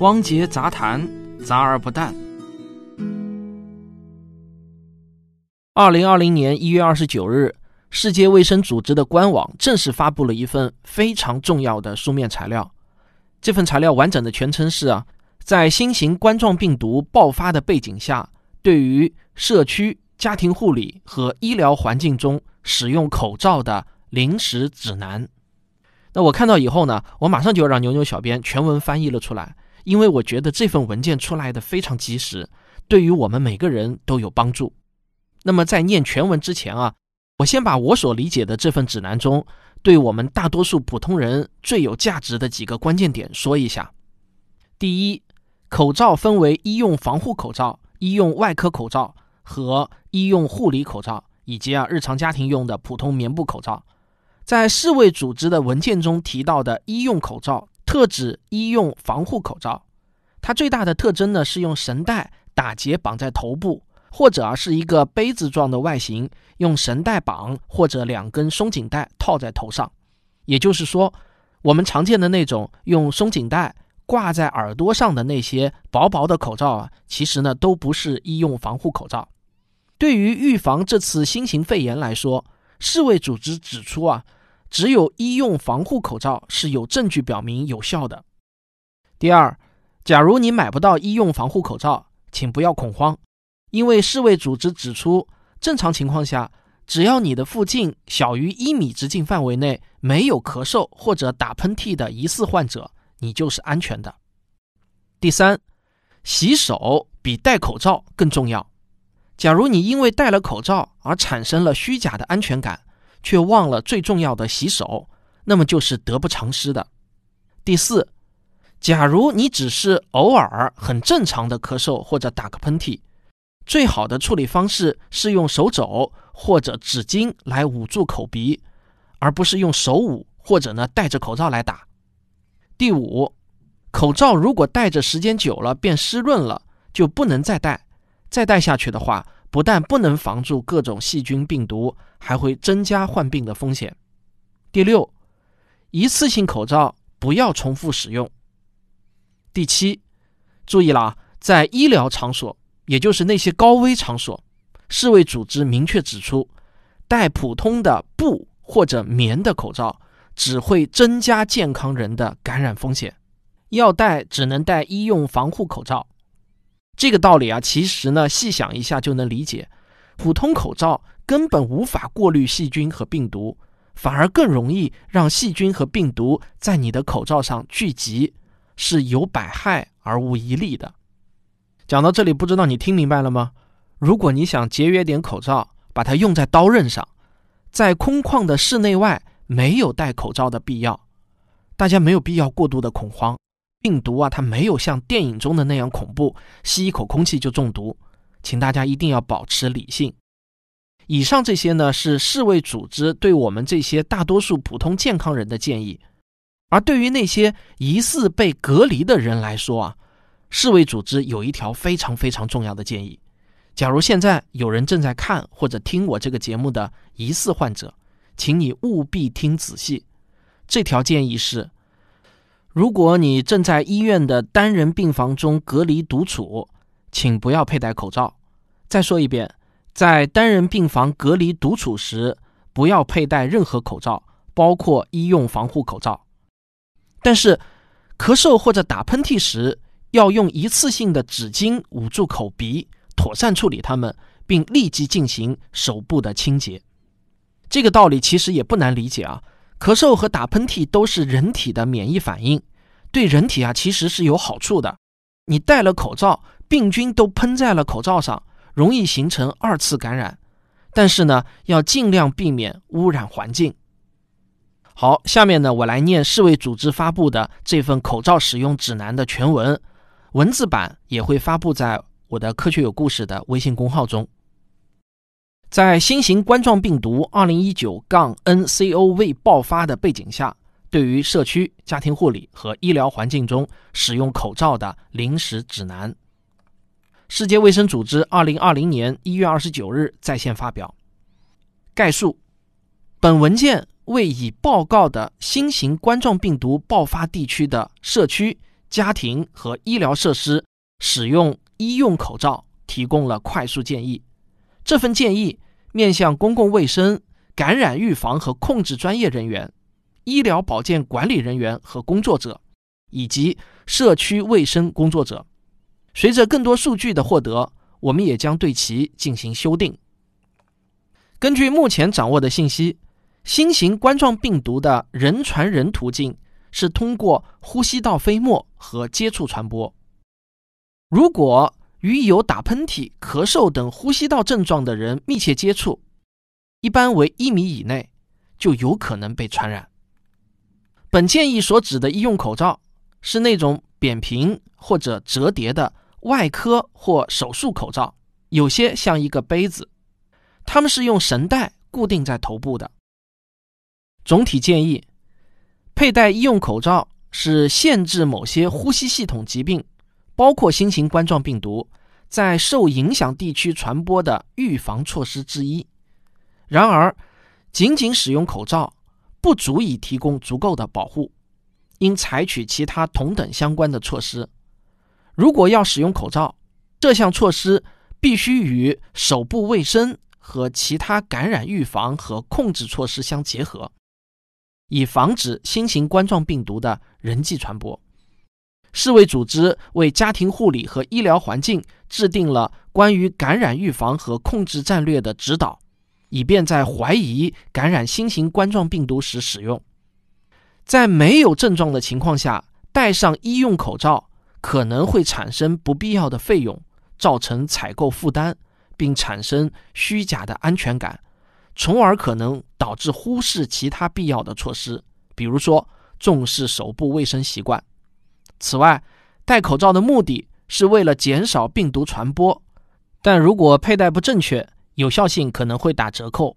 汪杰杂谈，杂而不淡。二零二零年一月二十九日，世界卫生组织的官网正式发布了一份非常重要的书面材料。这份材料完整的全称是啊，在新型冠状病毒爆发的背景下，对于社区、家庭护理和医疗环境中使用口罩的临时指南。那我看到以后呢，我马上就让牛牛小编全文翻译了出来。因为我觉得这份文件出来的非常及时，对于我们每个人都有帮助。那么在念全文之前啊，我先把我所理解的这份指南中，对我们大多数普通人最有价值的几个关键点说一下。第一，口罩分为医用防护口罩、医用外科口罩和医用护理口罩，以及啊日常家庭用的普通棉布口罩。在世卫组织的文件中提到的医用口罩。特指医用防护口罩，它最大的特征呢是用绳带打结绑在头部，或者啊是一个杯子状的外形，用绳带绑或者两根松紧带套在头上。也就是说，我们常见的那种用松紧带挂在耳朵上的那些薄薄的口罩啊，其实呢都不是医用防护口罩。对于预防这次新型肺炎来说，世卫组织指出啊。只有医用防护口罩是有证据表明有效的。第二，假如你买不到医用防护口罩，请不要恐慌，因为世卫组织指出，正常情况下，只要你的附近小于一米直径范围内没有咳嗽或者打喷嚏的疑似患者，你就是安全的。第三，洗手比戴口罩更重要。假如你因为戴了口罩而产生了虚假的安全感，却忘了最重要的洗手，那么就是得不偿失的。第四，假如你只是偶尔很正常的咳嗽或者打个喷嚏，最好的处理方式是用手肘或者纸巾来捂住口鼻，而不是用手捂或者呢戴着口罩来打。第五，口罩如果戴着时间久了变湿润了，就不能再戴，再戴下去的话。不但不能防住各种细菌病毒，还会增加患病的风险。第六，一次性口罩不要重复使用。第七，注意了，在医疗场所，也就是那些高危场所，世卫组织明确指出，戴普通的布或者棉的口罩只会增加健康人的感染风险，要戴只能戴医用防护口罩。这个道理啊，其实呢，细想一下就能理解。普通口罩根本无法过滤细菌和病毒，反而更容易让细菌和病毒在你的口罩上聚集，是有百害而无一利的。讲到这里，不知道你听明白了吗？如果你想节约点口罩，把它用在刀刃上，在空旷的室内外没有戴口罩的必要，大家没有必要过度的恐慌。病毒啊，它没有像电影中的那样恐怖，吸一口空气就中毒，请大家一定要保持理性。以上这些呢，是世卫组织对我们这些大多数普通健康人的建议，而对于那些疑似被隔离的人来说啊，世卫组织有一条非常非常重要的建议。假如现在有人正在看或者听我这个节目的疑似患者，请你务必听仔细，这条建议是。如果你正在医院的单人病房中隔离独处，请不要佩戴口罩。再说一遍，在单人病房隔离独处时，不要佩戴任何口罩，包括医用防护口罩。但是，咳嗽或者打喷嚏时，要用一次性的纸巾捂住口鼻，妥善处理它们，并立即进行手部的清洁。这个道理其实也不难理解啊。咳嗽和打喷嚏都是人体的免疫反应，对人体啊其实是有好处的。你戴了口罩，病菌都喷在了口罩上，容易形成二次感染。但是呢，要尽量避免污染环境。好，下面呢我来念世卫组织发布的这份口罩使用指南的全文，文字版也会发布在我的科学有故事的微信公号中。在新型冠状病毒 -2019-nCoV 爆发的背景下，对于社区、家庭护理和医疗环境中使用口罩的临时指南，世界卫生组织2020年1月29日在线发表概述。本文件为已报告的新型冠状病毒爆发地区的社区、家庭和医疗设施使用医用口罩提供了快速建议。这份建议面向公共卫生、感染预防和控制专业人员、医疗保健管理人员和工作者，以及社区卫生工作者。随着更多数据的获得，我们也将对其进行修订。根据目前掌握的信息，新型冠状病毒的人传人途径是通过呼吸道飞沫和接触传播。如果与有打喷嚏、咳嗽等呼吸道症状的人密切接触，一般为一米以内，就有可能被传染。本建议所指的医用口罩是那种扁平或者折叠的外科或手术口罩，有些像一个杯子。它们是用绳带固定在头部的。总体建议，佩戴医用口罩是限制某些呼吸系统疾病，包括新型冠状病毒，在受影响地区传播的预防措施之一。然而，仅仅使用口罩不足以提供足够的保护，应采取其他同等相关的措施。如果要使用口罩，这项措施必须与手部卫生。和其他感染预防和控制措施相结合，以防止新型冠状病毒的人际传播。世卫组织为家庭护理和医疗环境制定了关于感染预防和控制战略的指导，以便在怀疑感染新型冠状病毒时使用。在没有症状的情况下，戴上医用口罩可能会产生不必要的费用，造成采购负担。并产生虚假的安全感，从而可能导致忽视其他必要的措施，比如说重视手部卫生习惯。此外，戴口罩的目的是为了减少病毒传播，但如果佩戴不正确，有效性可能会打折扣。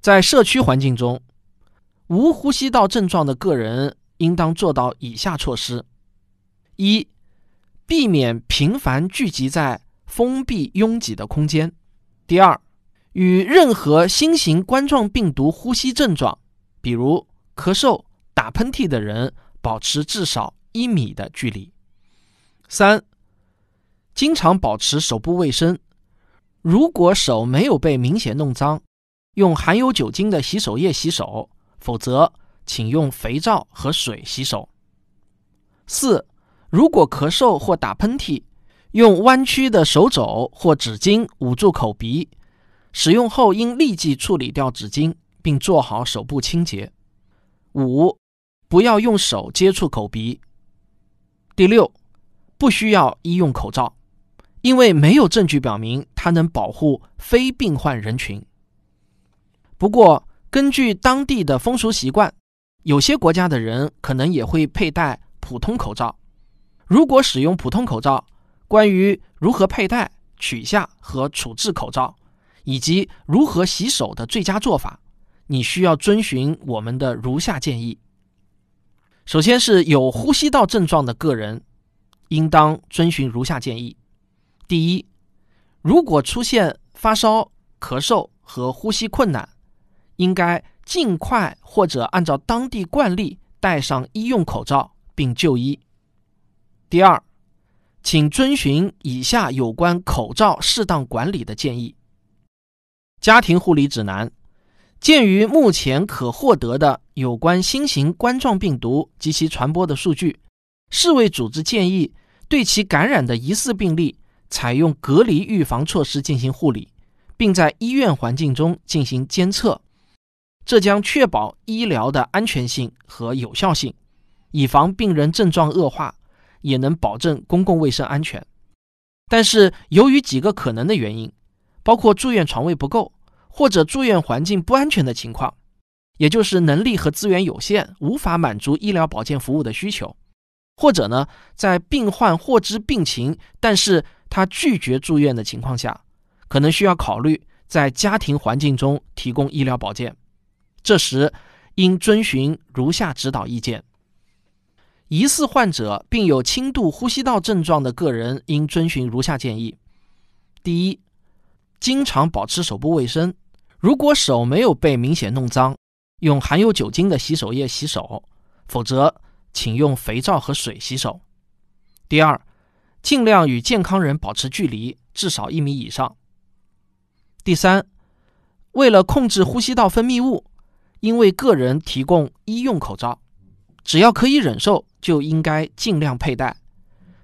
在社区环境中，无呼吸道症状的个人应当做到以下措施：一、避免频繁聚集在。封闭拥挤的空间。第二，与任何新型冠状病毒呼吸症状，比如咳嗽、打喷嚏的人，保持至少一米的距离。三，经常保持手部卫生。如果手没有被明显弄脏，用含有酒精的洗手液洗手，否则请用肥皂和水洗手。四，如果咳嗽或打喷嚏，用弯曲的手肘或纸巾捂住口鼻，使用后应立即处理掉纸巾，并做好手部清洁。五，不要用手接触口鼻。第六，不需要医用口罩，因为没有证据表明它能保护非病患人群。不过，根据当地的风俗习惯，有些国家的人可能也会佩戴普通口罩。如果使用普通口罩，关于如何佩戴、取下和处置口罩，以及如何洗手的最佳做法，你需要遵循我们的如下建议。首先是有呼吸道症状的个人，应当遵循如下建议：第一，如果出现发烧、咳嗽和呼吸困难，应该尽快或者按照当地惯例戴上医用口罩并就医。第二。请遵循以下有关口罩适当管理的建议。家庭护理指南：鉴于目前可获得的有关新型冠状病毒及其传播的数据，世卫组织建议对其感染的疑似病例采用隔离预防措施进行护理，并在医院环境中进行监测。这将确保医疗的安全性和有效性，以防病人症状恶化。也能保证公共卫生安全，但是由于几个可能的原因，包括住院床位不够，或者住院环境不安全的情况，也就是能力和资源有限，无法满足医疗保健服务的需求，或者呢，在病患获知病情，但是他拒绝住院的情况下，可能需要考虑在家庭环境中提供医疗保健，这时应遵循如下指导意见。疑似患者并有轻度呼吸道症状的个人应遵循如下建议：第一，经常保持手部卫生。如果手没有被明显弄脏，用含有酒精的洗手液洗手；否则，请用肥皂和水洗手。第二，尽量与健康人保持距离，至少一米以上。第三，为了控制呼吸道分泌物，应为个人提供医用口罩，只要可以忍受，就应该尽量佩戴。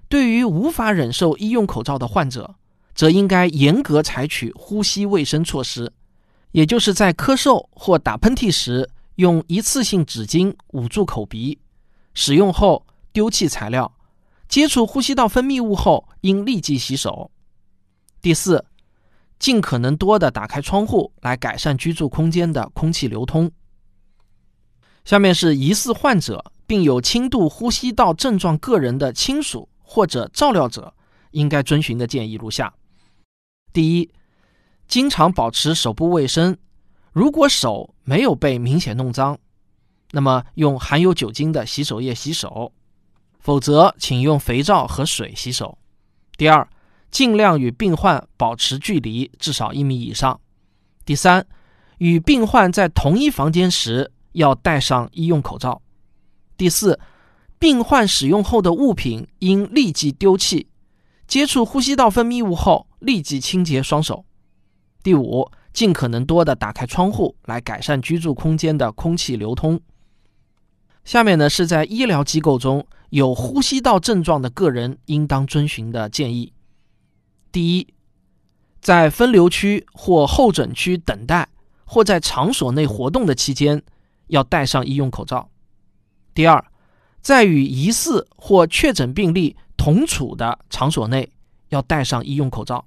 对于无法忍受医用口罩的患者，则应该严格采取呼吸卫生措施，也就是在咳嗽或打喷嚏时，用一次性纸巾捂住口鼻，使用后丢弃材料，接触呼吸道分泌物后应立即洗手。第四，尽可能多的打开窗户来改善居住空间的空气流通。下面是疑似患者并有轻度呼吸道症状个人的亲属。或者照料者应该遵循的建议如下：第一，经常保持手部卫生。如果手没有被明显弄脏，那么用含有酒精的洗手液洗手；否则，请用肥皂和水洗手。第二，尽量与病患保持距离至少一米以上。第三，与病患在同一房间时要戴上医用口罩。第四。病患使用后的物品应立即丢弃，接触呼吸道分泌物后立即清洁双手。第五，尽可能多的打开窗户来改善居住空间的空气流通。下面呢是在医疗机构中有呼吸道症状的个人应当遵循的建议：第一，在分流区或候诊区等待或在场所内活动的期间，要戴上医用口罩。第二。在与疑似或确诊病例同处的场所内，要戴上医用口罩。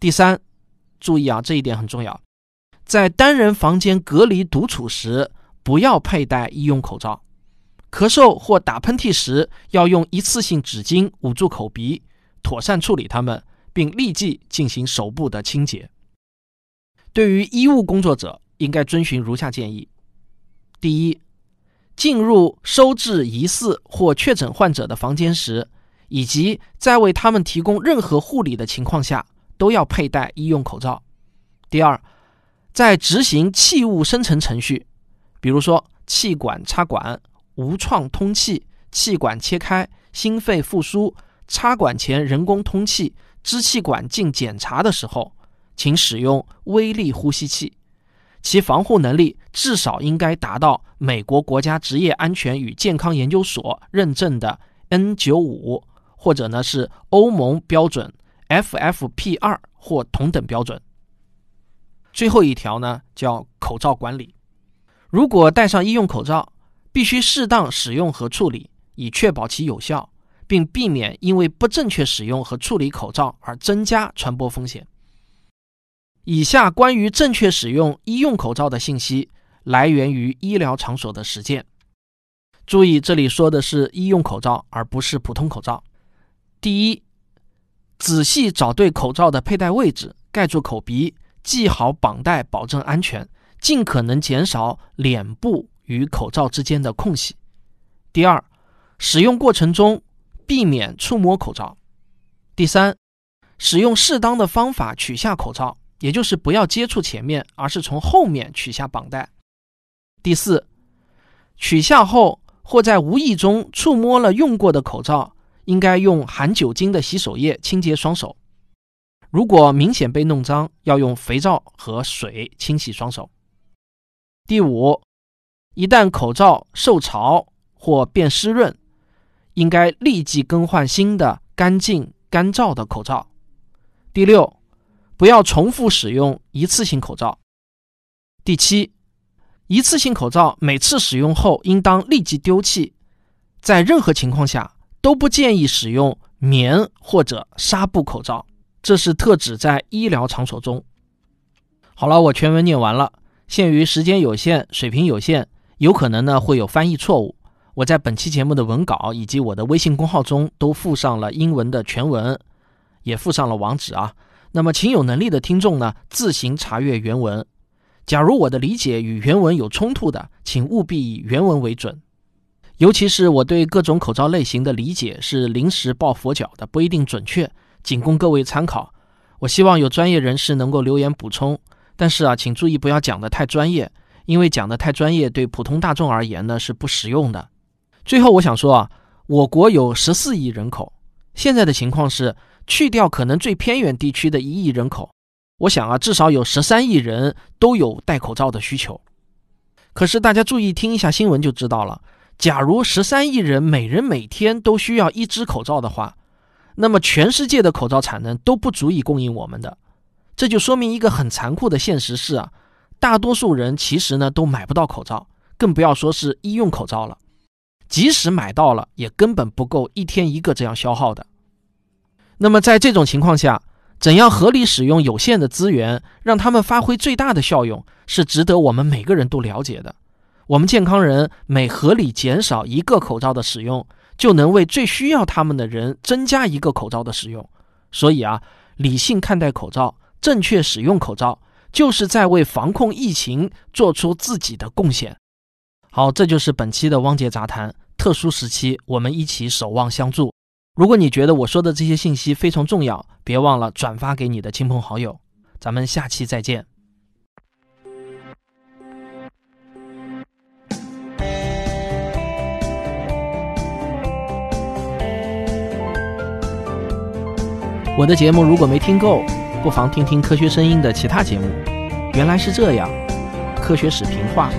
第三，注意啊，这一点很重要，在单人房间隔离独处时，不要佩戴医用口罩。咳嗽或打喷嚏时，要用一次性纸巾捂住口鼻，妥善处理它们，并立即进行手部的清洁。对于医务工作者，应该遵循如下建议：第一。进入收治疑似或确诊患者的房间时，以及在为他们提供任何护理的情况下，都要佩戴医用口罩。第二，在执行气雾生成程序，比如说气管插管、无创通气、气管切开、心肺复苏、插管前人工通气、支气管镜检查的时候，请使用微粒呼吸器。其防护能力至少应该达到美国国家职业安全与健康研究所认证的 N95，或者呢是欧盟标准 FFP2 或同等标准。最后一条呢叫口罩管理，如果戴上医用口罩，必须适当使用和处理，以确保其有效，并避免因为不正确使用和处理口罩而增加传播风险。以下关于正确使用医用口罩的信息来源于医疗场所的实践。注意，这里说的是医用口罩，而不是普通口罩。第一，仔细找对口罩的佩戴位置，盖住口鼻，系好绑带，保证安全，尽可能减少脸部与口罩之间的空隙。第二，使用过程中避免触摸口罩。第三，使用适当的方法取下口罩。也就是不要接触前面，而是从后面取下绑带。第四，取下后或在无意中触摸了用过的口罩，应该用含酒精的洗手液清洁双手。如果明显被弄脏，要用肥皂和水清洗双手。第五，一旦口罩受潮或变湿润，应该立即更换新的干净干燥的口罩。第六。不要重复使用一次性口罩。第七，一次性口罩每次使用后应当立即丢弃。在任何情况下都不建议使用棉或者纱布口罩，这是特指在医疗场所中。好了，我全文念完了。限于时间有限，水平有限，有可能呢会有翻译错误。我在本期节目的文稿以及我的微信公号中都附上了英文的全文，也附上了网址啊。那么，请有能力的听众呢，自行查阅原文。假如我的理解与原文有冲突的，请务必以原文为准。尤其是我对各种口罩类型的理解是临时抱佛脚的，不一定准确，仅供各位参考。我希望有专业人士能够留言补充。但是啊，请注意不要讲得太专业，因为讲得太专业对普通大众而言呢是不实用的。最后，我想说啊，我国有十四亿人口，现在的情况是，去掉可能最偏远地区的一亿人口，我想啊，至少有十三亿人都有戴口罩的需求。可是大家注意听一下新闻就知道了，假如十三亿人每人每天都需要一只口罩的话，那么全世界的口罩产能都不足以供应我们的。这就说明一个很残酷的现实是啊，大多数人其实呢都买不到口罩，更不要说是医用口罩了。即使买到了，也根本不够一天一个这样消耗的。那么在这种情况下，怎样合理使用有限的资源，让他们发挥最大的效用，是值得我们每个人都了解的。我们健康人每合理减少一个口罩的使用，就能为最需要他们的人增加一个口罩的使用。所以啊，理性看待口罩，正确使用口罩，就是在为防控疫情做出自己的贡献。好，这就是本期的汪杰杂谈。特殊时期，我们一起守望相助。如果你觉得我说的这些信息非常重要，别忘了转发给你的亲朋好友。咱们下期再见。我的节目如果没听够，不妨听听科学声音的其他节目。原来是这样，科学史评话。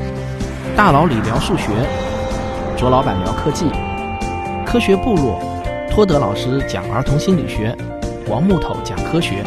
大佬李聊数学，卓老板聊科技，科学部落，托德老师讲儿童心理学，王木头讲科学。